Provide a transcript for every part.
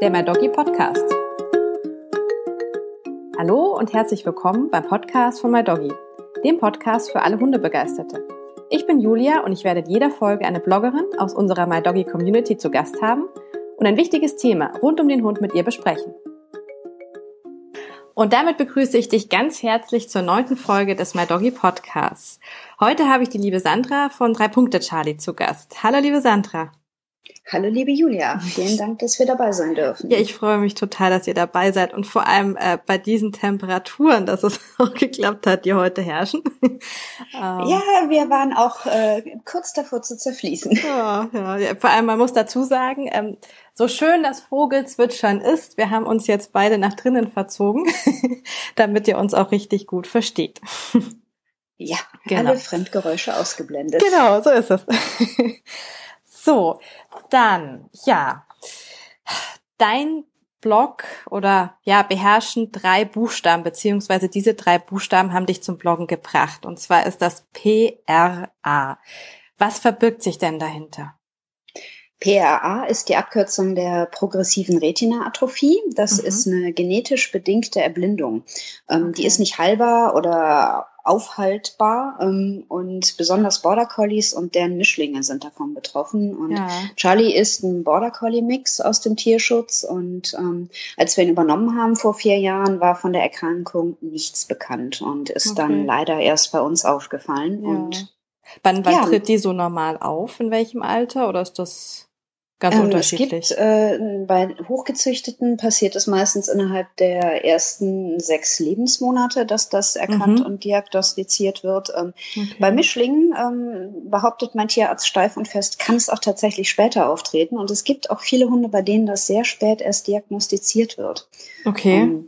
der My Doggy Podcast. Hallo und herzlich willkommen beim Podcast von My Doggy, dem Podcast für alle Hundebegeisterte. Ich bin Julia und ich werde in jeder Folge eine Bloggerin aus unserer My Doggy Community zu Gast haben und ein wichtiges Thema rund um den Hund mit ihr besprechen. Und damit begrüße ich dich ganz herzlich zur neunten Folge des My Doggy Podcasts. Heute habe ich die liebe Sandra von Drei Punkte Charlie zu Gast. Hallo liebe Sandra. Hallo liebe Julia, vielen Dank, dass wir dabei sein dürfen. Ja, ich freue mich total, dass ihr dabei seid und vor allem äh, bei diesen Temperaturen, dass es auch geklappt hat, die heute herrschen. ähm, ja, wir waren auch äh, kurz davor zu zerfließen. Ja, ja, ja, vor allem, man muss dazu sagen, ähm, so schön das Vogelzwitschern ist, wir haben uns jetzt beide nach drinnen verzogen, damit ihr uns auch richtig gut versteht. Ja, genau. alle Fremdgeräusche ausgeblendet. Genau, so ist es. So, dann, ja, dein Blog oder ja, beherrschen drei Buchstaben, beziehungsweise diese drei Buchstaben haben dich zum Bloggen gebracht. Und zwar ist das PRA. Was verbirgt sich denn dahinter? PRA ist die Abkürzung der progressiven Retina-Atrophie. Das mhm. ist eine genetisch bedingte Erblindung. Ähm, okay. Die ist nicht heilbar oder aufhaltbar ähm, und besonders Border Collies und deren Mischlinge sind davon betroffen. Und ja. Charlie ist ein Border Collie Mix aus dem Tierschutz und ähm, als wir ihn übernommen haben vor vier Jahren, war von der Erkrankung nichts bekannt und ist okay. dann leider erst bei uns aufgefallen. Ja. Und wann, wann ja. tritt die so normal auf? In welchem Alter oder ist das? Ganz ähm, unterschiedlich. Es gibt, äh, bei Hochgezüchteten passiert es meistens innerhalb der ersten sechs Lebensmonate, dass das erkannt mhm. und diagnostiziert wird. Ähm, okay. Bei Mischlingen ähm, behauptet mein Tierarzt steif und fest, kann es auch tatsächlich später auftreten. Und es gibt auch viele Hunde, bei denen das sehr spät erst diagnostiziert wird. Okay.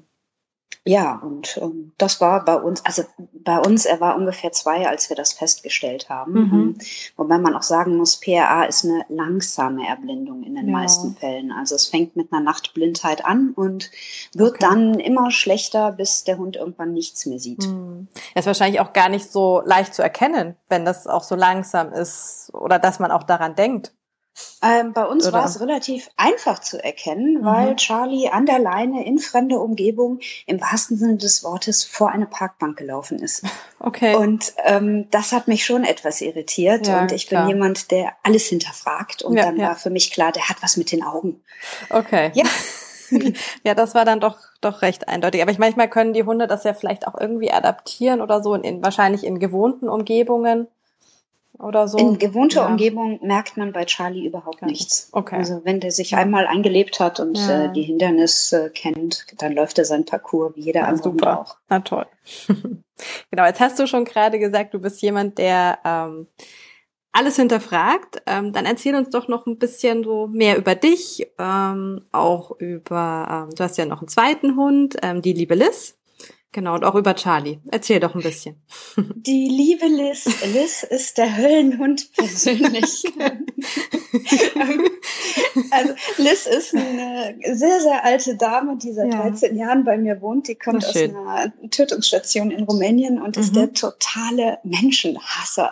Ja, und ähm, das war bei uns, also bei uns, er war ungefähr zwei, als wir das festgestellt haben. Mhm. Ähm, wobei man auch sagen muss, PRA ist eine langsame Erblindung in den ja. meisten Fällen. Also es fängt mit einer Nachtblindheit an und wird okay. dann immer schlechter, bis der Hund irgendwann nichts mehr sieht. Mhm. Das ist wahrscheinlich auch gar nicht so leicht zu erkennen, wenn das auch so langsam ist oder dass man auch daran denkt. Ähm, bei uns war es relativ einfach zu erkennen, mhm. weil Charlie an der Leine in fremde Umgebung im wahrsten Sinne des Wortes vor eine Parkbank gelaufen ist. Okay. Und ähm, das hat mich schon etwas irritiert. Ja, und ich klar. bin jemand, der alles hinterfragt. Und ja, dann ja. war für mich klar, der hat was mit den Augen. Okay. Ja. ja, das war dann doch doch recht eindeutig. Aber ich manchmal können die Hunde das ja vielleicht auch irgendwie adaptieren oder so in, in wahrscheinlich in gewohnten Umgebungen oder so? In gewohnter ja. Umgebung merkt man bei Charlie überhaupt nichts. Okay. Also wenn der sich einmal eingelebt hat und ja. äh, die Hindernisse kennt, dann läuft er sein Parcours wie jeder ja, andere super. auch. Na toll. genau, jetzt hast du schon gerade gesagt, du bist jemand, der ähm, alles hinterfragt. Ähm, dann erzähl uns doch noch ein bisschen so mehr über dich, ähm, auch über, ähm, du hast ja noch einen zweiten Hund, ähm, die liebe Liz. Genau, und auch über Charlie. Erzähl doch ein bisschen. Die liebe Liz. Liz ist der Höllenhund persönlich. also Liz ist eine sehr, sehr alte Dame, die seit ja. 13 Jahren bei mir wohnt. Die kommt aus einer Tötungsstation in Rumänien und ist mhm. der totale Menschenhasser.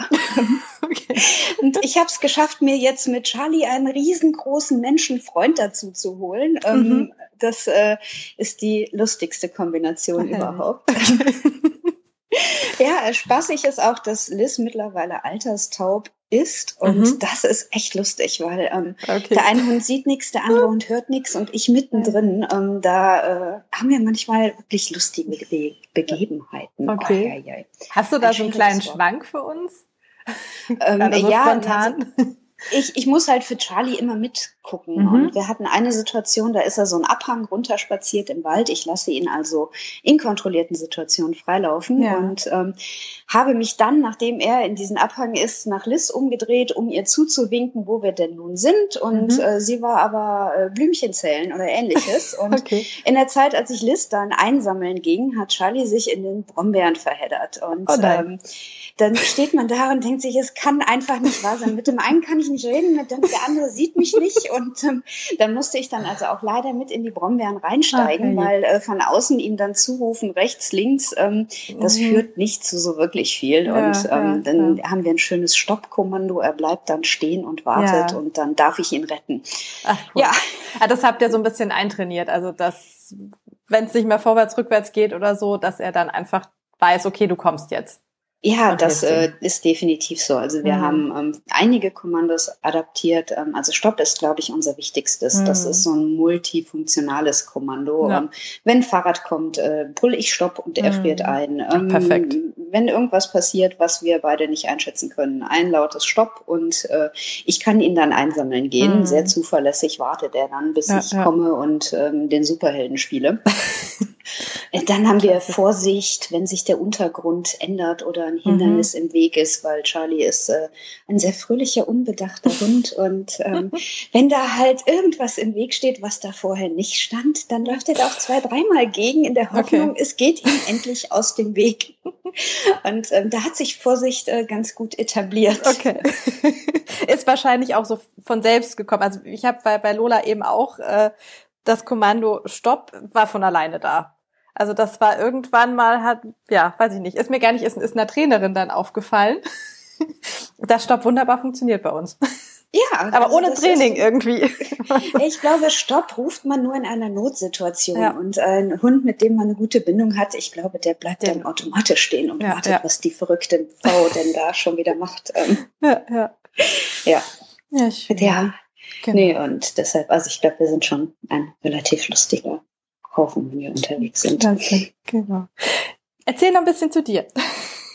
Okay. Und ich habe es geschafft, mir jetzt mit Charlie einen riesengroßen Menschenfreund dazu zu holen. Ähm, mhm. Das äh, ist die lustigste Kombination okay. überhaupt. ja, spaßig ist auch, dass Liz mittlerweile alterstaub ist und mhm. das ist echt lustig, weil ähm, okay. der eine Hund sieht nichts, der andere Hund hört nichts und ich mittendrin, ähm, da äh, haben wir manchmal wirklich lustige Be Begebenheiten. Okay. Oh, ja, ja. Hast du da Ein so einen kleinen Wort. Schwank für uns? Ähm, also ja, spontan. Also, ich, ich muss halt für Charlie immer mitgucken. Mhm. Und wir hatten eine Situation, da ist er so einen Abhang runterspaziert im Wald. Ich lasse ihn also in kontrollierten Situationen freilaufen ja. und ähm, habe mich dann, nachdem er in diesen Abhang ist, nach Liz umgedreht, um ihr zuzuwinken, wo wir denn nun sind. Und mhm. äh, sie war aber äh, Blümchen zählen oder ähnliches. Und okay. in der Zeit, als ich Liz dann einsammeln ging, hat Charlie sich in den Brombeeren verheddert. Und oh ähm, dann steht man da und denkt sich, es kann einfach nicht wahr sein. Mit dem einen kann ich nicht reden, mit dem der andere sieht mich nicht. Und ähm, dann musste ich dann also auch leider mit in die Brombeeren reinsteigen, okay. weil äh, von außen ihm dann zurufen, rechts, links, ähm, das mhm. führt nicht zu so wirklich viel. Ja, und ähm, ja, dann ja. haben wir ein schönes Stoppkommando. Er bleibt dann stehen und wartet und dann darf ich ihn retten. Ach, cool. Ja. ah, das habt ihr so ein bisschen eintrainiert. Also, dass, wenn es nicht mehr vorwärts, rückwärts geht oder so, dass er dann einfach weiß, okay, du kommst jetzt. Ja, das äh, ist definitiv so. Also wir mhm. haben ähm, einige Kommandos adaptiert. Ähm, also Stopp ist, glaube ich, unser wichtigstes. Mhm. Das ist so ein multifunktionales Kommando. Ja. Ähm, wenn Fahrrad kommt, äh, brüll ich Stopp und er mhm. friert ein. Ähm, Perfekt. Wenn irgendwas passiert, was wir beide nicht einschätzen können, ein lautes Stopp und äh, ich kann ihn dann einsammeln gehen. Mhm. Sehr zuverlässig wartet er dann, bis ja, ich ja. komme und ähm, den Superhelden spiele. Äh, dann haben wir Vorsicht, wenn sich der Untergrund ändert oder ein Hindernis mhm. im Weg ist, weil Charlie ist äh, ein sehr fröhlicher, unbedachter Hund. Und ähm, wenn da halt irgendwas im Weg steht, was da vorher nicht stand, dann läuft er da auch zwei, dreimal gegen in der Hoffnung, okay. es geht ihm endlich aus dem Weg. Und ähm, da hat sich Vorsicht äh, ganz gut etabliert. Okay. ist wahrscheinlich auch so von selbst gekommen. Also ich habe bei, bei Lola eben auch äh, das Kommando Stopp war von alleine da. Also das war irgendwann mal hat, ja, weiß ich nicht, ist mir gar nicht, ist, ist einer Trainerin dann aufgefallen. Das Stopp wunderbar funktioniert bei uns. Ja, aber also ohne Training ist, irgendwie. Ich glaube, Stopp ruft man nur in einer Notsituation. Ja. Und ein Hund, mit dem man eine gute Bindung hat, ich glaube, der bleibt der, dann automatisch stehen und ja, wartet, ja. was die verrückte Frau denn da schon wieder macht. Ähm. Ja, ja. Ja. Ja, schön. ja. Genau. Nee, und deshalb, also ich glaube, wir sind schon ein relativ lustiger kaufen, wenn wir unterwegs sind. Genau. Erzähl noch ein bisschen zu dir.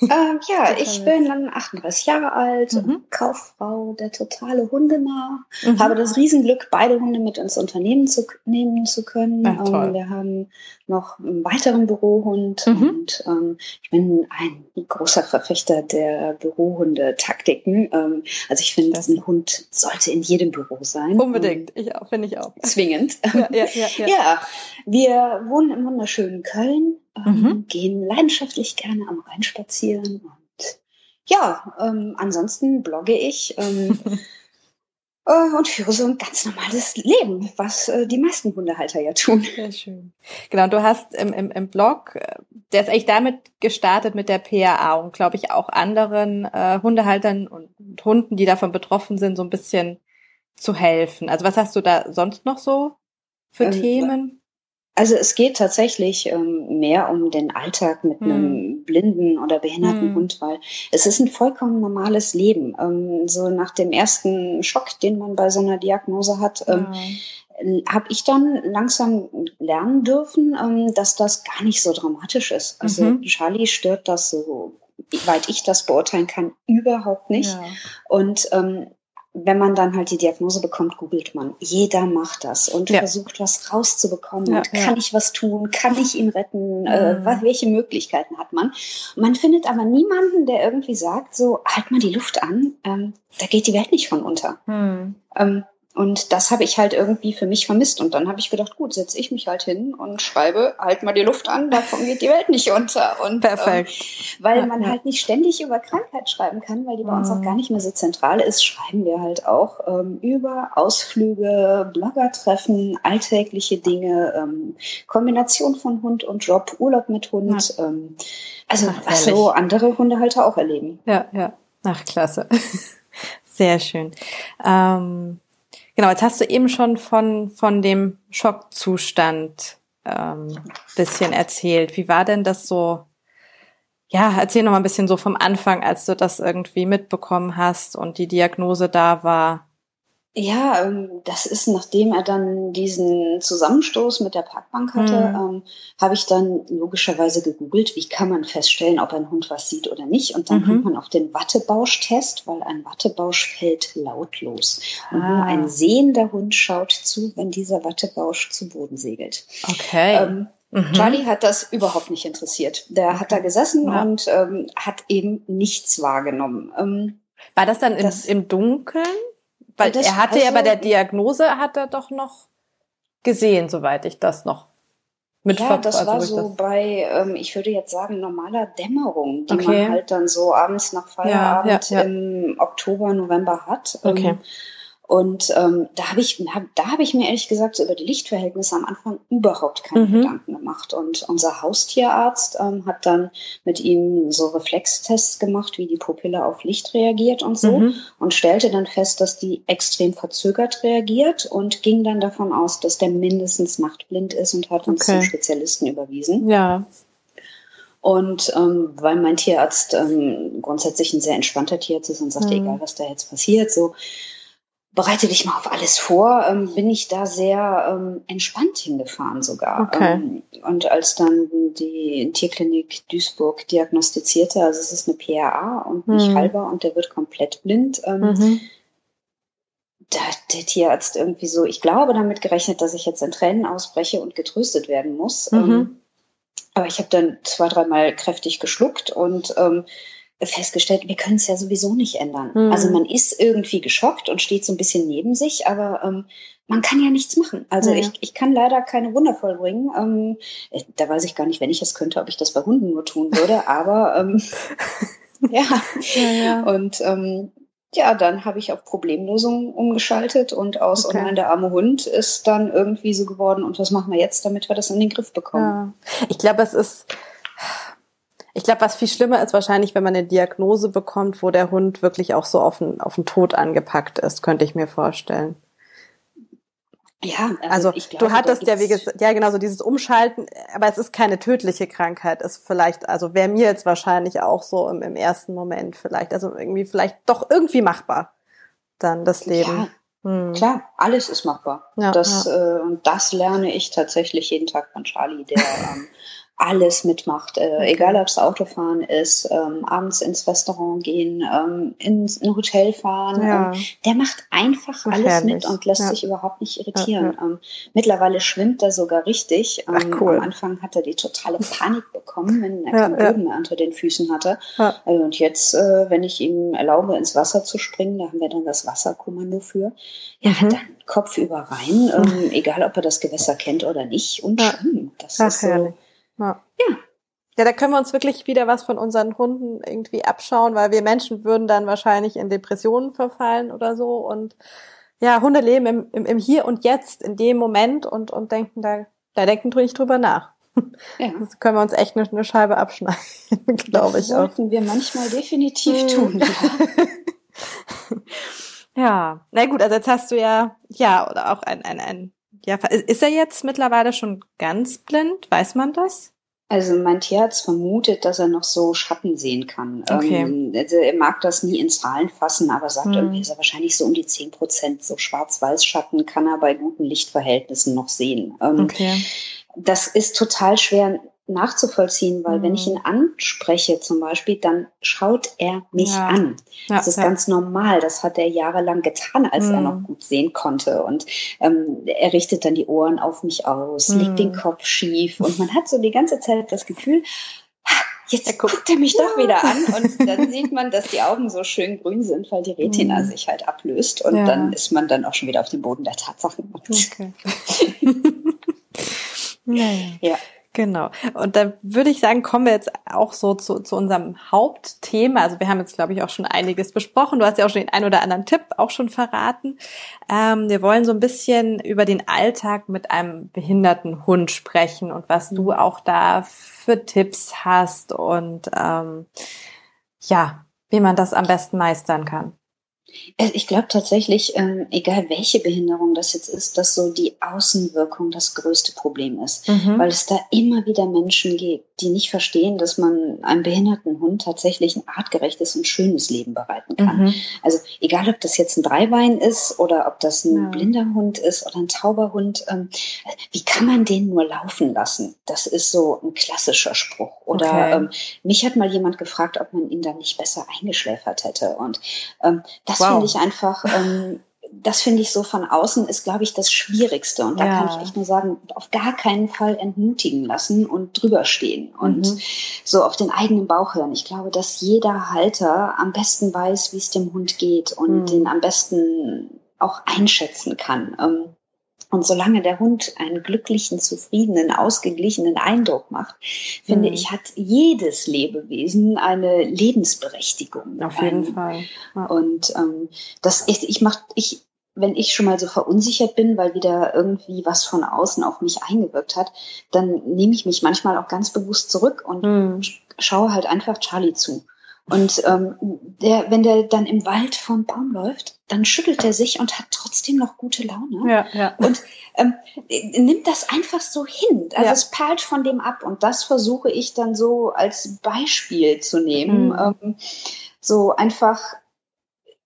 Ähm, ja, ich bin dann 38 Jahre alt, mhm. Kauffrau, der totale Hundenah. Mhm. Habe das Riesenglück, beide Hunde mit ins Unternehmen zu nehmen zu können. Ja, ähm, wir haben noch einen weiteren Bürohund mhm. und ähm, ich bin ein großer Verfechter der Bürohunde-Taktiken. Ähm, also ich finde, ein Hund sollte in jedem Büro sein. Unbedingt, ich auch, finde ich auch. Zwingend. Ja, ja, ja, ja. ja, wir wohnen im wunderschönen Köln ähm, mhm. gehen leidenschaftlich gerne am Rhein spazieren und ja, ähm, ansonsten blogge ich ähm, äh, und führe so ein ganz normales Leben, was äh, die meisten Hundehalter ja tun. Sehr schön. Genau, du hast im, im, im Blog, äh, der ist eigentlich damit gestartet mit der PAA und glaube ich auch anderen äh, Hundehaltern und, und Hunden, die davon betroffen sind, so ein bisschen zu helfen. Also was hast du da sonst noch so für ähm, Themen? Also es geht tatsächlich ähm, mehr um den Alltag mit hm. einem blinden oder behinderten hm. Hund, weil es ist ein vollkommen normales Leben. Ähm, so nach dem ersten Schock, den man bei so einer Diagnose hat, ähm, ja. habe ich dann langsam lernen dürfen, ähm, dass das gar nicht so dramatisch ist. Also mhm. Charlie stört das so, weit ich das beurteilen kann, überhaupt nicht. Ja. Und ähm, wenn man dann halt die Diagnose bekommt, googelt man. Jeder macht das und ja. versucht, was rauszubekommen. Ja, und kann ja. ich was tun? Kann ich ihn retten? Mhm. Äh, welche Möglichkeiten hat man? Man findet aber niemanden, der irgendwie sagt, so, halt mal die Luft an, ähm, da geht die Welt nicht von unter. Mhm. Ähm, und das habe ich halt irgendwie für mich vermisst. Und dann habe ich gedacht, gut, setze ich mich halt hin und schreibe, halt mal die Luft an, davon geht die Welt nicht unter. Und, Perfekt. Ähm, weil man halt nicht ständig über Krankheit schreiben kann, weil die bei uns auch mhm. gar nicht mehr so zentral ist, schreiben wir halt auch ähm, über Ausflüge, Bloggertreffen, alltägliche Dinge, ähm, Kombination von Hund und Job, Urlaub mit Hund. Ja. Ähm, also Ach, was so andere Hundehalter auch erleben. Ja, ja. Ach, klasse. Sehr schön. Ähm Genau, jetzt hast du eben schon von, von dem Schockzustand ähm, bisschen erzählt. Wie war denn das so? Ja, erzähl noch mal ein bisschen so vom Anfang, als du das irgendwie mitbekommen hast und die Diagnose da war. Ja, ähm, das ist, nachdem er dann diesen Zusammenstoß mit der Parkbank hatte, mhm. ähm, habe ich dann logischerweise gegoogelt, wie kann man feststellen, ob ein Hund was sieht oder nicht. Und dann mhm. kommt man auf den Wattebausch-Test, weil ein Wattebausch fällt lautlos. Und ah. nur ein sehender Hund schaut zu, wenn dieser Wattebausch zu Boden segelt. Okay. Ähm, mhm. Charlie hat das überhaupt nicht interessiert. Der hat da gesessen ja. und ähm, hat eben nichts wahrgenommen. Ähm, War das dann das, im, im Dunkeln? Weil das, er hatte also, ja bei der Diagnose hat er doch noch gesehen, soweit ich das noch mit Ja, das also war so das bei, ähm, ich würde jetzt sagen, normaler Dämmerung, die okay. man halt dann so abends nach Feierabend ja, ja, ja. im Oktober, November hat. Ähm, okay. Und ähm, da habe ich, hab, da habe ich mir ehrlich gesagt so über die Lichtverhältnisse am Anfang überhaupt keine mhm. Gedanken gemacht. Und unser Haustierarzt ähm, hat dann mit ihm so Reflextests gemacht, wie die Pupille auf Licht reagiert und so, mhm. und stellte dann fest, dass die extrem verzögert reagiert und ging dann davon aus, dass der mindestens nachtblind ist und hat uns okay. zum Spezialisten überwiesen. Ja. Und ähm, weil mein Tierarzt ähm, grundsätzlich ein sehr entspannter Tierarzt ist und sagte, mhm. egal was da jetzt passiert, so bereite dich mal auf alles vor, ähm, bin ich da sehr ähm, entspannt hingefahren sogar. Okay. Ähm, und als dann die Tierklinik Duisburg diagnostizierte, also es ist eine PRA und nicht mhm. halber und der wird komplett blind, ähm, mhm. da hat der Tierarzt irgendwie so, ich glaube, damit gerechnet, dass ich jetzt in Tränen ausbreche und getröstet werden muss. Mhm. Ähm, aber ich habe dann zwei, dreimal kräftig geschluckt und ähm, festgestellt, wir können es ja sowieso nicht ändern. Mhm. Also man ist irgendwie geschockt und steht so ein bisschen neben sich, aber ähm, man kann ja nichts machen. Also ja. ich, ich kann leider keine Wunder vollbringen. Ähm, äh, da weiß ich gar nicht, wenn ich es könnte, ob ich das bei Hunden nur tun würde, aber ähm, ja. ja, ja. Und ähm, ja, dann habe ich auf Problemlösungen umgeschaltet und aus okay. Oh nein, der arme Hund ist dann irgendwie so geworden und was machen wir jetzt, damit wir das in den Griff bekommen? Ja. Ich glaube, es ist, ich glaube, was viel schlimmer ist wahrscheinlich, wenn man eine Diagnose bekommt, wo der Hund wirklich auch so auf den, auf den Tod angepackt ist, könnte ich mir vorstellen. Ja, also, also glaube, du hattest ja wie gesagt, ja genau so dieses Umschalten, aber es ist keine tödliche Krankheit, ist vielleicht, also wäre mir jetzt wahrscheinlich auch so im, im, ersten Moment vielleicht, also irgendwie vielleicht doch irgendwie machbar, dann das Leben. Ja, hm. klar, alles ist machbar. Ja, das ja. Äh, und das lerne ich tatsächlich jeden Tag von Charlie, der ähm, alles mitmacht, äh, egal ob es Autofahren ist, ähm, abends ins Restaurant gehen, ähm, ins ein Hotel fahren. Ja. Ähm, der macht einfach Ach, alles herrlich. mit und lässt ja. sich überhaupt nicht irritieren. Ja, ähm, mittlerweile schwimmt er sogar richtig. Ach, ähm, cool. Am Anfang hat er die totale Panik bekommen, wenn er keinen Boden mehr unter den Füßen hatte. Äh, und jetzt, äh, wenn ich ihm erlaube, ins Wasser zu springen, da haben wir dann das Wasserkommando für. Ja, mhm. dann Kopf über rein, ähm, egal ob er das Gewässer kennt oder nicht, und schwimmen. Das Ach, ist so. Herrlich ja. ja. Ja, da können wir uns wirklich wieder was von unseren Hunden irgendwie abschauen, weil wir Menschen würden dann wahrscheinlich in Depressionen verfallen oder so. Und ja, Hunde leben im, im, im Hier und Jetzt, in dem Moment und, und denken da, da denken nicht drüber nach. Ja. Das können wir uns echt eine, eine Scheibe abschneiden, glaube ich. Das sollten auch. wir manchmal definitiv hm. tun. Ja. ja, na gut, also jetzt hast du ja, ja, oder auch ein, ein, ein ja, ist er jetzt mittlerweile schon ganz blind? Weiß man das? Also mein Tierarzt vermutet, dass er noch so Schatten sehen kann. Okay. Ähm, also er mag das nie in Zahlen fassen, aber sagt hm. irgendwie, ist er wahrscheinlich so um die 10 Prozent. So Schwarz-Weiß-Schatten kann er bei guten Lichtverhältnissen noch sehen. Ähm, okay. Das ist total schwer nachzuvollziehen, weil mhm. wenn ich mhm. ihn anspreche zum Beispiel, dann schaut er mich ja. an. Ja, das ist ja. ganz normal. Das hat er jahrelang getan, als mhm. er noch gut sehen konnte. Und ähm, er richtet dann die Ohren auf mich aus, mhm. legt den mhm. Kopf schief und man hat so die ganze Zeit das Gefühl, jetzt er guckt, guckt er mich doch wieder an und dann sieht man, dass die Augen so schön grün sind, weil die Retina mhm. sich halt ablöst und dann ist man dann auch schon wieder auf dem Boden der Tatsachen. Okay. naja. Ja. Genau. Und da würde ich sagen, kommen wir jetzt auch so zu, zu unserem Hauptthema. Also wir haben jetzt, glaube ich, auch schon einiges besprochen. Du hast ja auch schon den ein oder anderen Tipp auch schon verraten. Ähm, wir wollen so ein bisschen über den Alltag mit einem behinderten Hund sprechen und was du mhm. auch da für Tipps hast und ähm, ja, wie man das am besten meistern kann. Äh, ich glaube tatsächlich, ähm, egal welche Behinderung das jetzt ist, dass so die Außenwirkung das größte Problem ist, mhm. weil es da immer wieder Menschen gibt, die nicht verstehen, dass man einem behinderten Hund tatsächlich ein artgerechtes und schönes Leben bereiten kann. Mhm. Also egal, ob das jetzt ein Dreibein ist oder ob das ein ja. blinder Hund ist oder ein tauber Hund, ähm, wie kann man den nur laufen lassen? Das ist so ein klassischer Spruch. Oder okay. ähm, mich hat mal jemand gefragt, ob man ihn dann nicht besser eingeschläfert hätte. Und ähm, das wow. finde ich einfach, ähm, das finde ich so von außen ist, glaube ich, das Schwierigste. Und da ja. kann ich echt nur sagen, auf gar keinen Fall entmutigen lassen und drüber stehen und mhm. so auf den eigenen Bauch hören. Ich glaube, dass jeder Halter am besten weiß, wie es dem Hund geht und mhm. den am besten auch einschätzen kann. Ähm, und solange der Hund einen glücklichen, zufriedenen, ausgeglichenen Eindruck macht, finde mhm. ich, hat jedes Lebewesen eine Lebensberechtigung. Auf jeden ähm, Fall. Ja. Und ähm, das ich, ich mach, ich wenn ich schon mal so verunsichert bin, weil wieder irgendwie was von außen auf mich eingewirkt hat, dann nehme ich mich manchmal auch ganz bewusst zurück und hm. schaue halt einfach Charlie zu. Und ähm, der, wenn der dann im Wald vom Baum läuft, dann schüttelt er sich und hat trotzdem noch gute Laune. Ja, ja. Und ähm, nimmt das einfach so hin. Also ja. es perlt von dem ab. Und das versuche ich dann so als Beispiel zu nehmen. Mhm. Ähm, so einfach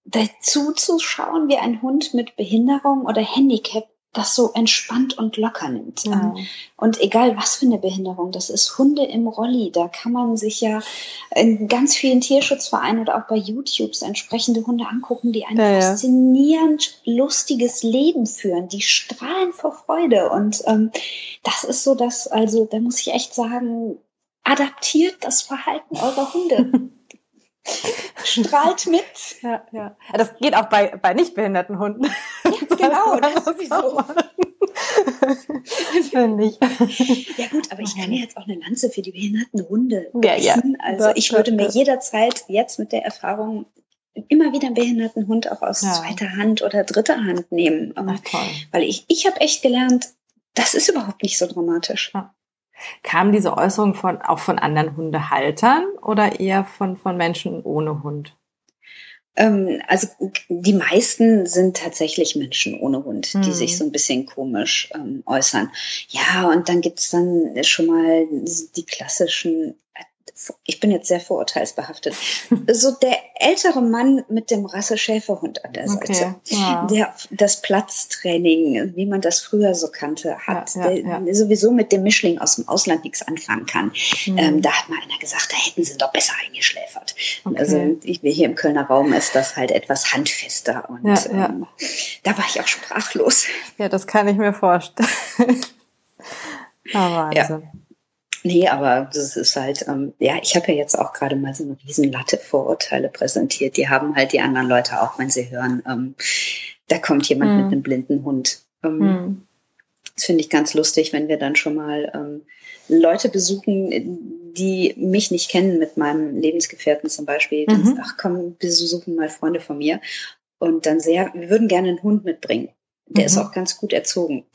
dazu zu schauen, wie ein Hund mit Behinderung oder Handicap das so entspannt und locker nimmt. Ja. Ähm, und egal was für eine Behinderung das ist, Hunde im Rolli, da kann man sich ja in ganz vielen Tierschutzvereinen oder auch bei YouTube entsprechende Hunde angucken, die ein ja, faszinierend lustiges Leben führen, die strahlen vor Freude. Und ähm, das ist so, dass, also da muss ich echt sagen, adaptiert das Verhalten eurer Hunde. Strahlt mit. Ja, ja. Das geht auch bei, bei nicht behinderten Hunden. Ja, genau, das sowieso. Finde ich. Ja gut, aber ich kann ja jetzt auch eine Lanze für die behinderten Hunde ja, ja. Also ich würde mir jederzeit jetzt mit der Erfahrung immer wieder einen behinderten Hund auch aus ja. zweiter Hand oder dritter Hand nehmen. Ach, toll. Weil ich, ich habe echt gelernt, das ist überhaupt nicht so dramatisch. Ja. Kam diese Äußerung von, auch von anderen Hundehaltern oder eher von, von Menschen ohne Hund? Ähm, also die meisten sind tatsächlich Menschen ohne Hund, die mhm. sich so ein bisschen komisch ähm, äußern. Ja, und dann gibt's dann schon mal die klassischen ich bin jetzt sehr vorurteilsbehaftet, so der ältere Mann mit dem Rasse-Schäferhund an der Seite, okay, ja. der das Platztraining, wie man das früher so kannte, hat, ja, ja, der sowieso mit dem Mischling aus dem Ausland nichts anfangen kann. Mhm. Ähm, da hat mal einer gesagt, da hätten sie doch besser eingeschläfert. Okay. Also ich, hier im Kölner Raum ist das halt etwas handfester und ähm, da war ich auch sprachlos. Ja, das kann ich mir vorstellen. Ah, Wahnsinn. Nee, aber das ist halt, ähm, ja, ich habe ja jetzt auch gerade mal so eine riesen Latte Vorurteile präsentiert. Die haben halt die anderen Leute auch, wenn sie hören, ähm, da kommt jemand mhm. mit einem blinden Hund. Ähm, mhm. Das finde ich ganz lustig, wenn wir dann schon mal ähm, Leute besuchen, die mich nicht kennen mit meinem Lebensgefährten zum Beispiel. Mhm. Dann, ach komm, wir besuchen mal Freunde von mir. Und dann sehr, wir würden gerne einen Hund mitbringen. Der ist mhm. auch ganz gut erzogen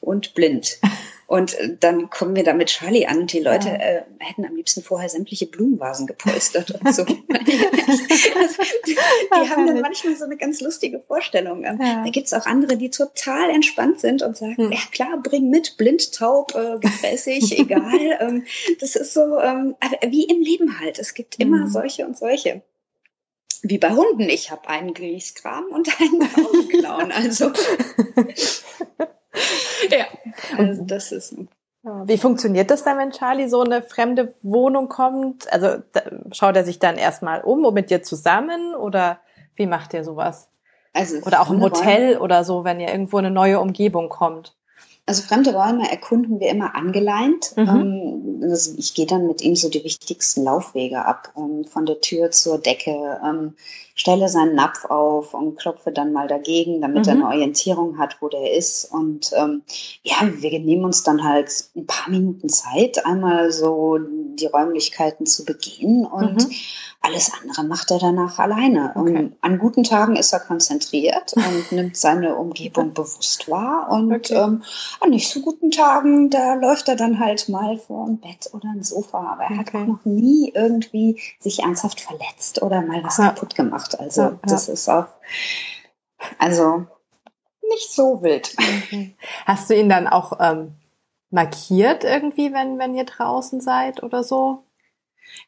und blind. Und äh, dann kommen wir da mit Charlie an und die Leute ja. äh, hätten am liebsten vorher sämtliche Blumenvasen gepolstert und so. also, die, die haben dann manchmal so eine ganz lustige Vorstellung. Ja. Da gibt's auch andere, die total entspannt sind und sagen, hm. ja klar, bring mit, blind, taub, äh, gefräßig, egal. Ähm, das ist so, ähm, wie im Leben halt. Es gibt immer hm. solche und solche wie bei Hunden. Ich habe einen Grießkram und einen Augenclown. Also ja, also das ist. Wie funktioniert das dann, wenn Charlie so eine fremde Wohnung kommt? Also schaut er sich dann erstmal um und mit dir zusammen oder wie macht ihr sowas? Also oder auch im Hotel oder so, wenn ihr irgendwo eine neue Umgebung kommt. Also fremde Räume erkunden wir immer angeleint. Mhm. Ähm, also ich gehe dann mit ihm so die wichtigsten Laufwege ab, ähm, von der Tür zur Decke, ähm, stelle seinen Napf auf und klopfe dann mal dagegen, damit mhm. er eine Orientierung hat, wo der ist. Und ähm, ja, wir nehmen uns dann halt ein paar Minuten Zeit, einmal so die Räumlichkeiten zu begehen und mhm. alles andere macht er danach alleine. Okay. Und an guten Tagen ist er konzentriert und nimmt seine Umgebung bewusst wahr und okay. ähm, an nicht so guten Tagen, da läuft er dann halt mal vor ein Bett oder ein Sofa. Aber er okay. hat auch noch nie irgendwie sich ernsthaft verletzt oder mal was ja. kaputt gemacht macht. Also ja, das ist auch, also nicht so wild. Hast du ihn dann auch ähm, markiert irgendwie, wenn, wenn ihr draußen seid oder so?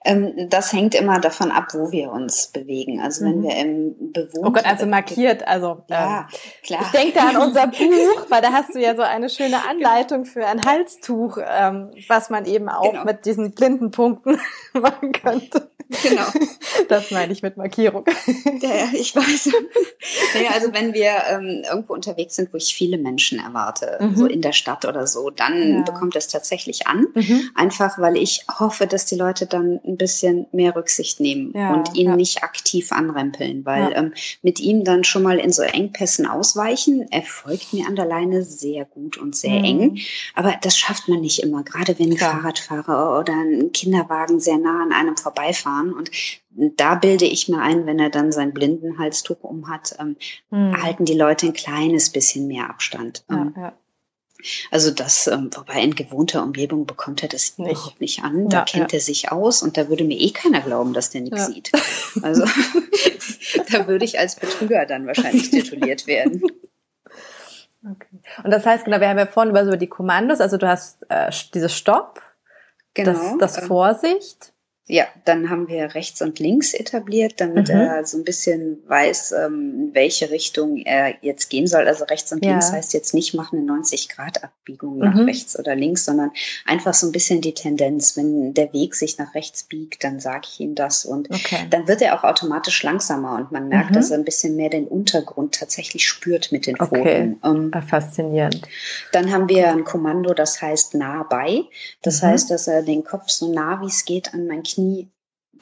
Ähm, das hängt immer davon ab, wo wir uns bewegen. Also wenn mhm. wir im bewohnten... Oh Gott, also markiert, also ja, ähm, klar. Ich denke da an unser Buch, weil da hast du ja so eine schöne Anleitung für ein Halstuch, ähm, was man eben auch genau. mit diesen blinden Punkten machen könnte. Genau. Das meine ich mit Markierung. Ja, ja ich weiß. Naja, also wenn wir ähm, irgendwo unterwegs sind, wo ich viele Menschen erwarte, mhm. so in der Stadt oder so, dann ja. bekommt es tatsächlich an. Mhm. Einfach, weil ich hoffe, dass die Leute dann ein bisschen mehr Rücksicht nehmen ja, und ihn ja. nicht aktiv anrempeln, weil ähm, mit ihm dann schon mal in so Engpässen ausweichen, er folgt mir an der Leine sehr gut und sehr mhm. eng. Aber das schafft man nicht immer, gerade wenn. Fahrradfahrer oder ein Kinderwagen sehr nah an einem vorbeifahren fahren. Und da bilde ich mir ein, wenn er dann sein Blindenhalstuch um hat, ähm, mhm. halten die Leute ein kleines bisschen mehr Abstand. Ja, ähm, ja. Also das, ähm, wobei in gewohnter Umgebung bekommt er das nicht. überhaupt nicht an. Da ja, kennt ja. er sich aus und da würde mir eh keiner glauben, dass der nichts ja. sieht. Also da würde ich als Betrüger dann wahrscheinlich tituliert werden. Okay. Und das heißt, genau, wir haben ja vorhin über so die Kommandos, also du hast äh, dieses Stopp, genau, das, das ähm, Vorsicht. Ja, dann haben wir rechts und links etabliert, damit mhm. er so ein bisschen weiß, ähm, in welche Richtung er jetzt gehen soll. Also rechts und ja. links heißt jetzt nicht, mach eine 90-Grad-Abbiegung nach mhm. rechts oder links, sondern einfach so ein bisschen die Tendenz. Wenn der Weg sich nach rechts biegt, dann sage ich ihm das und okay. dann wird er auch automatisch langsamer und man merkt, mhm. dass er ein bisschen mehr den Untergrund tatsächlich spürt mit den Pfoten. Okay. Ähm, Faszinierend. Dann haben wir ein Kommando, das heißt nah bei. Das mhm. heißt, dass er den Kopf so nah wie es geht an mein Knie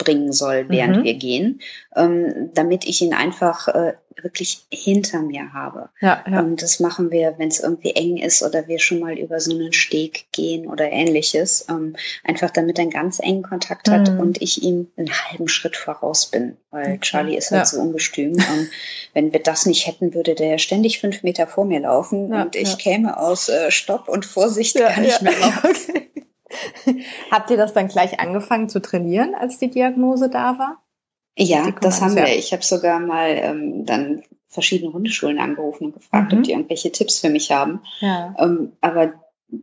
bringen soll, während mhm. wir gehen, ähm, damit ich ihn einfach äh, wirklich hinter mir habe. Ja, ja. Und das machen wir, wenn es irgendwie eng ist oder wir schon mal über so einen Steg gehen oder ähnliches, ähm, einfach damit er einen ganz engen Kontakt hat mhm. und ich ihm einen halben Schritt voraus bin, weil okay. Charlie ist halt ja. so ungestüm. ähm, wenn wir das nicht hätten, würde der ständig fünf Meter vor mir laufen und ich käme aus äh, Stopp und Vorsicht gar nicht mehr raus. Okay. Habt ihr das dann gleich angefangen zu trainieren, als die Diagnose da war? Ja, das haben wir. Ich habe sogar mal ähm, dann verschiedene Hundeschulen angerufen und gefragt, mhm. ob die irgendwelche Tipps für mich haben. Ja. Ähm, aber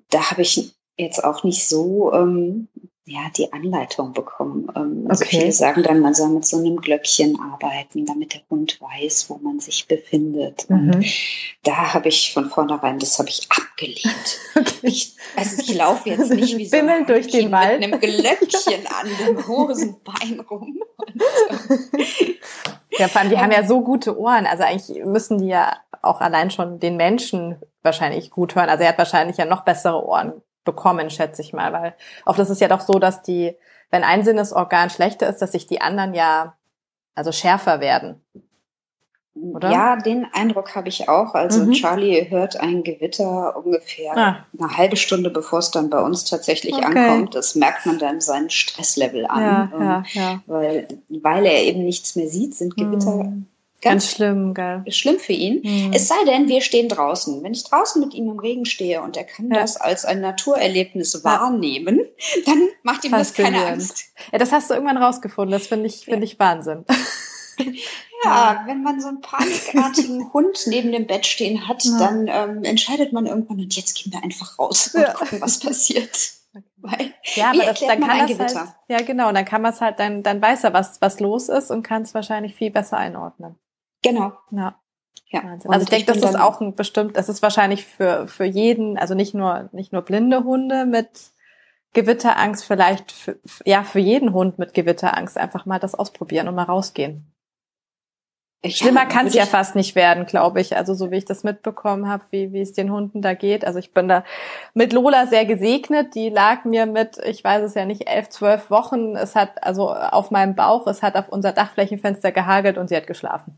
da habe ich jetzt auch nicht so ähm, ja, die Anleitung bekommen. Ähm, also okay. Viele sagen dann, man soll mit so einem Glöckchen arbeiten, damit der Hund weiß, wo man sich befindet. Mhm. Und da habe ich von vornherein, das habe ich abgelehnt. Okay. Ich, also ich laufe jetzt nicht wie so ein durch den Wald. mit einem Glöckchen an dem Hosenbein rum. ja, vor allem, die haben ja so gute Ohren. Also eigentlich müssen die ja auch allein schon den Menschen wahrscheinlich gut hören. Also er hat wahrscheinlich ja noch bessere Ohren bekommen, schätze ich mal, weil oft ist es ja doch so, dass die, wenn ein Sinnesorgan schlechter ist, dass sich die anderen ja also schärfer werden. Oder? Ja, den Eindruck habe ich auch. Also mhm. Charlie hört ein Gewitter ungefähr ah. eine halbe Stunde, bevor es dann bei uns tatsächlich okay. ankommt. Das merkt man dann seinen Stresslevel an. Ja, ähm, ja, ja. Weil, weil er eben nichts mehr sieht, sind Gewitter mhm. Ganz, Ganz schlimm, gell? Schlimm für ihn. Mhm. Es sei denn, wir stehen draußen. Wenn ich draußen mit ihm im Regen stehe und er kann ja. das als ein Naturerlebnis wahrnehmen, dann macht ihm das keine Angst. Ja, das hast du irgendwann rausgefunden. Das finde ich, finde ich Wahnsinn. Ja, wenn man so einen panikartigen Hund neben dem Bett stehen hat, ja. dann ähm, entscheidet man irgendwann, und jetzt gehen wir einfach raus und ja. gucken, was passiert. Weil, ja, aber das, dann kann das halt, ja genau, dann kann man es halt, dann, dann weiß er, was, was los ist und kann es wahrscheinlich viel besser einordnen. Genau. Ja. Ja. Wahnsinn. Also ich denke, das ist auch ein bestimmt, das ist wahrscheinlich für, für jeden, also nicht nur, nicht nur blinde Hunde mit Gewitterangst, vielleicht für, ja, für jeden Hund mit Gewitterangst einfach mal das ausprobieren und mal rausgehen. Schlimmer ja, kann es ja fast nicht werden, glaube ich. Also so wie ich das mitbekommen habe, wie, wie es den Hunden da geht. Also ich bin da mit Lola sehr gesegnet. Die lag mir mit, ich weiß es ja nicht, elf, zwölf Wochen. Es hat also auf meinem Bauch, es hat auf unser Dachflächenfenster gehagelt und sie hat geschlafen.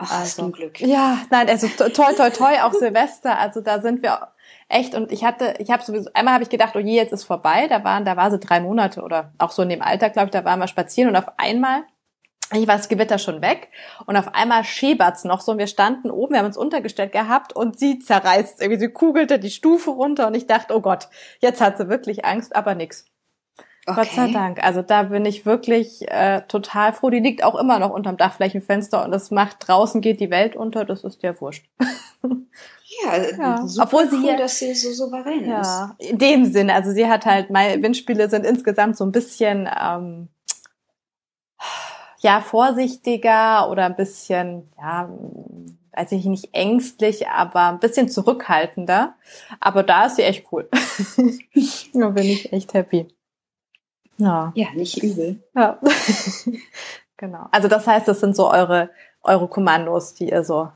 Ach, also, zum Glück. Ja, nein, also toi, toi, toi, auch Silvester. Also da sind wir echt und ich hatte, ich habe sowieso, einmal habe ich gedacht, oh je, jetzt ist vorbei. Da waren, da war sie drei Monate oder auch so in dem Alter, glaube ich, da waren wir spazieren und auf einmal ich war das Gewitter schon weg und auf einmal schebert's noch so und wir standen oben, wir haben uns untergestellt gehabt und sie zerreißt irgendwie, sie kugelte die Stufe runter und ich dachte, oh Gott, jetzt hat sie wirklich Angst, aber nix. Okay. Gott sei Dank. Also da bin ich wirklich äh, total froh. Die liegt auch immer noch unterm Dachflächenfenster und das macht draußen geht die Welt unter, das ist ja wurscht. Ja, ja. obwohl sie cool, dass sie so souverän ja, ist. In dem Sinne. Also sie hat halt, meine Windspiele sind insgesamt so ein bisschen ähm, ja vorsichtiger oder ein bisschen, ja, weiß ich nicht ängstlich, aber ein bisschen zurückhaltender. Aber da ist sie echt cool. da bin ich echt happy. Ja, ja nicht übel. Ja. genau. Also das heißt, das sind so eure, eure Kommandos, die ihr so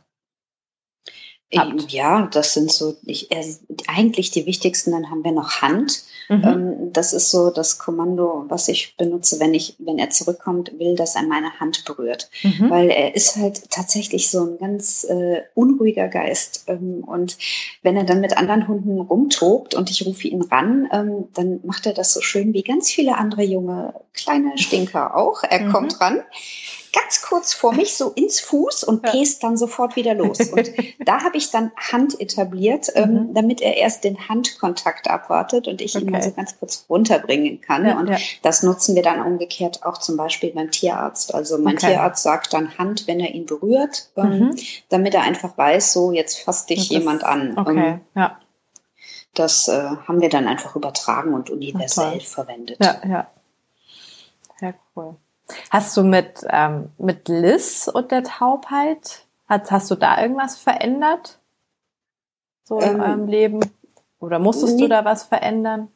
Habt. Ja, das sind so ich, äh, eigentlich die wichtigsten. Dann haben wir noch Hand. Mhm. Ähm, das ist so das Kommando, was ich benutze, wenn ich, wenn er zurückkommt, will, dass er meine Hand berührt. Mhm. Weil er ist halt tatsächlich so ein ganz äh, unruhiger Geist. Ähm, und wenn er dann mit anderen Hunden rumtobt und ich rufe ihn ran, ähm, dann macht er das so schön wie ganz viele andere junge kleine Stinker auch. Er mhm. kommt ran ganz kurz vor mich so ins Fuß und pest dann sofort wieder los. Und da habe ich dann Hand etabliert, ähm, mhm. damit er erst den Handkontakt abwartet und ich okay. ihn mal so ganz kurz runterbringen kann. Ja, und ja. das nutzen wir dann umgekehrt auch zum Beispiel beim Tierarzt. Also mein okay. Tierarzt sagt dann Hand, wenn er ihn berührt, ähm, mhm. damit er einfach weiß, so jetzt fasst dich jemand an. Okay, ähm, ja. Das äh, haben wir dann einfach übertragen und universell verwendet. Ja, ja. Sehr cool. Hast du mit, ähm, mit Liz und der Taubheit, hast, hast du da irgendwas verändert? So in ähm, eurem Leben? Oder musstest nee, du da was verändern?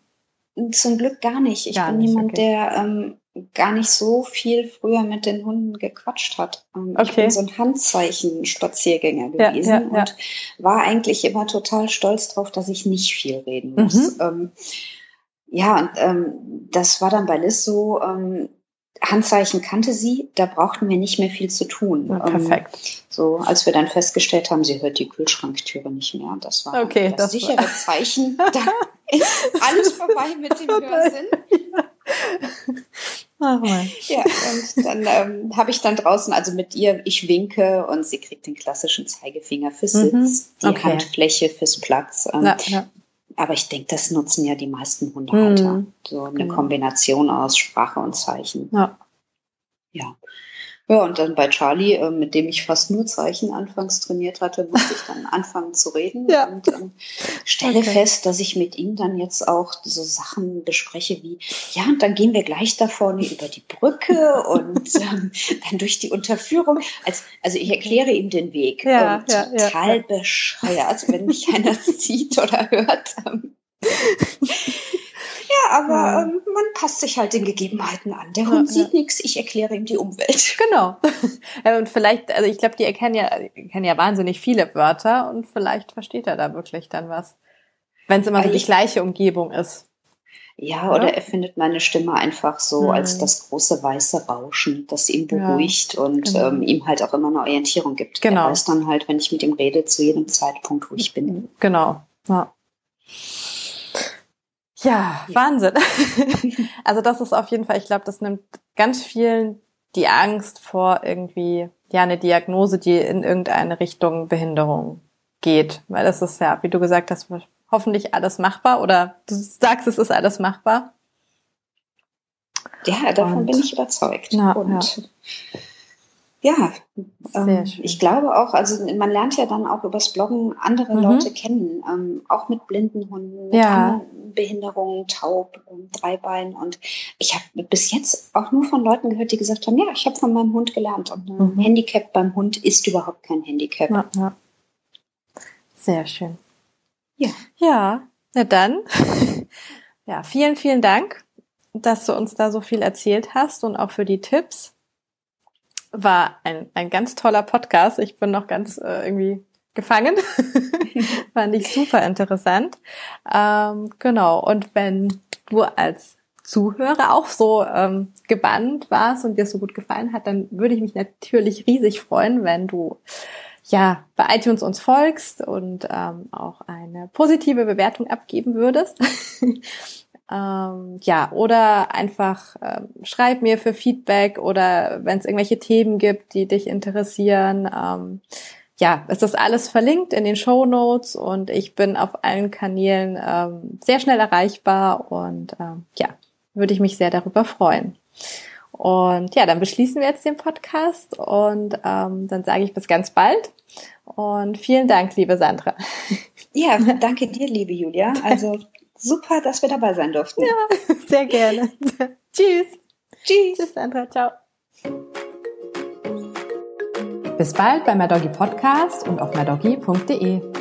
Zum Glück gar nicht. Ich gar bin nicht, jemand, okay. der ähm, gar nicht so viel früher mit den Hunden gequatscht hat. Ähm, okay. Ich bin so ein Handzeichen-Spaziergänger gewesen ja, ja, ja. und war eigentlich immer total stolz drauf, dass ich nicht viel reden muss. Mhm. Ähm, ja, und ähm, das war dann bei Liz so, ähm, Handzeichen kannte sie, da brauchten wir nicht mehr viel zu tun. Ja, perfekt. Ähm, so, als wir dann festgestellt haben, sie hört die Kühlschranktüre nicht mehr. Das war okay, das, das sichere war... Zeichen. Da ist alles vorbei mit dem Hörsinn. Ach ja, und dann ähm, habe ich dann draußen, also mit ihr, ich winke und sie kriegt den klassischen Zeigefinger fürs mhm. Sitz, die okay. Handfläche fürs Platz. Ähm, ja, ja. Aber ich denke, das nutzen ja die meisten Hundehalter. Mhm. So eine genau. Kombination aus Sprache und Zeichen. Ja. Ja. Ja, und dann bei Charlie, äh, mit dem ich fast nur Zeichen anfangs trainiert hatte, musste ich dann anfangen zu reden ja. und ähm, stelle okay. fest, dass ich mit ihm dann jetzt auch so Sachen bespreche wie, ja, und dann gehen wir gleich da vorne über die Brücke und ähm, dann durch die Unterführung. Als, also ich erkläre ihm den Weg. Ja, und ja, total bescheuert, wenn mich einer sieht oder hört. Ja, aber. Ähm, man passt sich halt den Gegebenheiten an. Der Hund sieht nichts, ich erkläre ihm die Umwelt. Genau. und vielleicht, also ich glaube, die erkennen ja, kennen ja wahnsinnig viele Wörter und vielleicht versteht er da wirklich dann was. Wenn es immer so die gleiche Umgebung ist. Ja, oder er findet meine Stimme einfach so mhm. als das große weiße Rauschen, das ihn beruhigt ja, und genau. ähm, ihm halt auch immer eine Orientierung gibt. Genau. Er weiß dann halt, wenn ich mit ihm rede, zu jedem Zeitpunkt, wo ich bin. Genau. Ja. Ja, Wahnsinn. also das ist auf jeden Fall, ich glaube, das nimmt ganz vielen die Angst vor irgendwie, ja, eine Diagnose, die in irgendeine Richtung Behinderung geht. Weil das ist ja, wie du gesagt hast, hoffentlich alles machbar oder du sagst, es ist alles machbar. Ja, davon Und, bin ich überzeugt. Na, Und ja. Ja, ähm, ich glaube auch, also man lernt ja dann auch übers Bloggen andere mhm. Leute kennen, ähm, auch mit blinden Hunden, mit ja. Behinderungen, taub, ähm, Dreibein. Und ich habe bis jetzt auch nur von Leuten gehört, die gesagt haben, ja, ich habe von meinem Hund gelernt und ein mhm. Handicap beim Hund ist überhaupt kein Handicap. Ja, ja. Sehr schön. Ja. Ja, na dann. ja, vielen, vielen Dank, dass du uns da so viel erzählt hast und auch für die Tipps war ein, ein ganz toller Podcast. Ich bin noch ganz äh, irgendwie gefangen. Fand ich super interessant. Ähm, genau. Und wenn du als Zuhörer auch so ähm, gebannt warst und dir so gut gefallen hat, dann würde ich mich natürlich riesig freuen, wenn du ja bei iTunes uns folgst und ähm, auch eine positive Bewertung abgeben würdest. Ähm, ja, oder einfach ähm, schreib mir für Feedback oder wenn es irgendwelche Themen gibt, die dich interessieren. Ähm, ja, es ist alles verlinkt in den Show Notes und ich bin auf allen Kanälen ähm, sehr schnell erreichbar und ähm, ja, würde ich mich sehr darüber freuen. Und ja, dann beschließen wir jetzt den Podcast und ähm, dann sage ich bis ganz bald. Und vielen Dank, liebe Sandra. Ja, danke dir, liebe Julia. Also super, dass wir dabei sein durften. Ja, sehr gerne. Tschüss. Tschüss. Tschüss, Sandra. Ciao. Bis bald bei MyDoggy Podcast und auf mydoggy.de.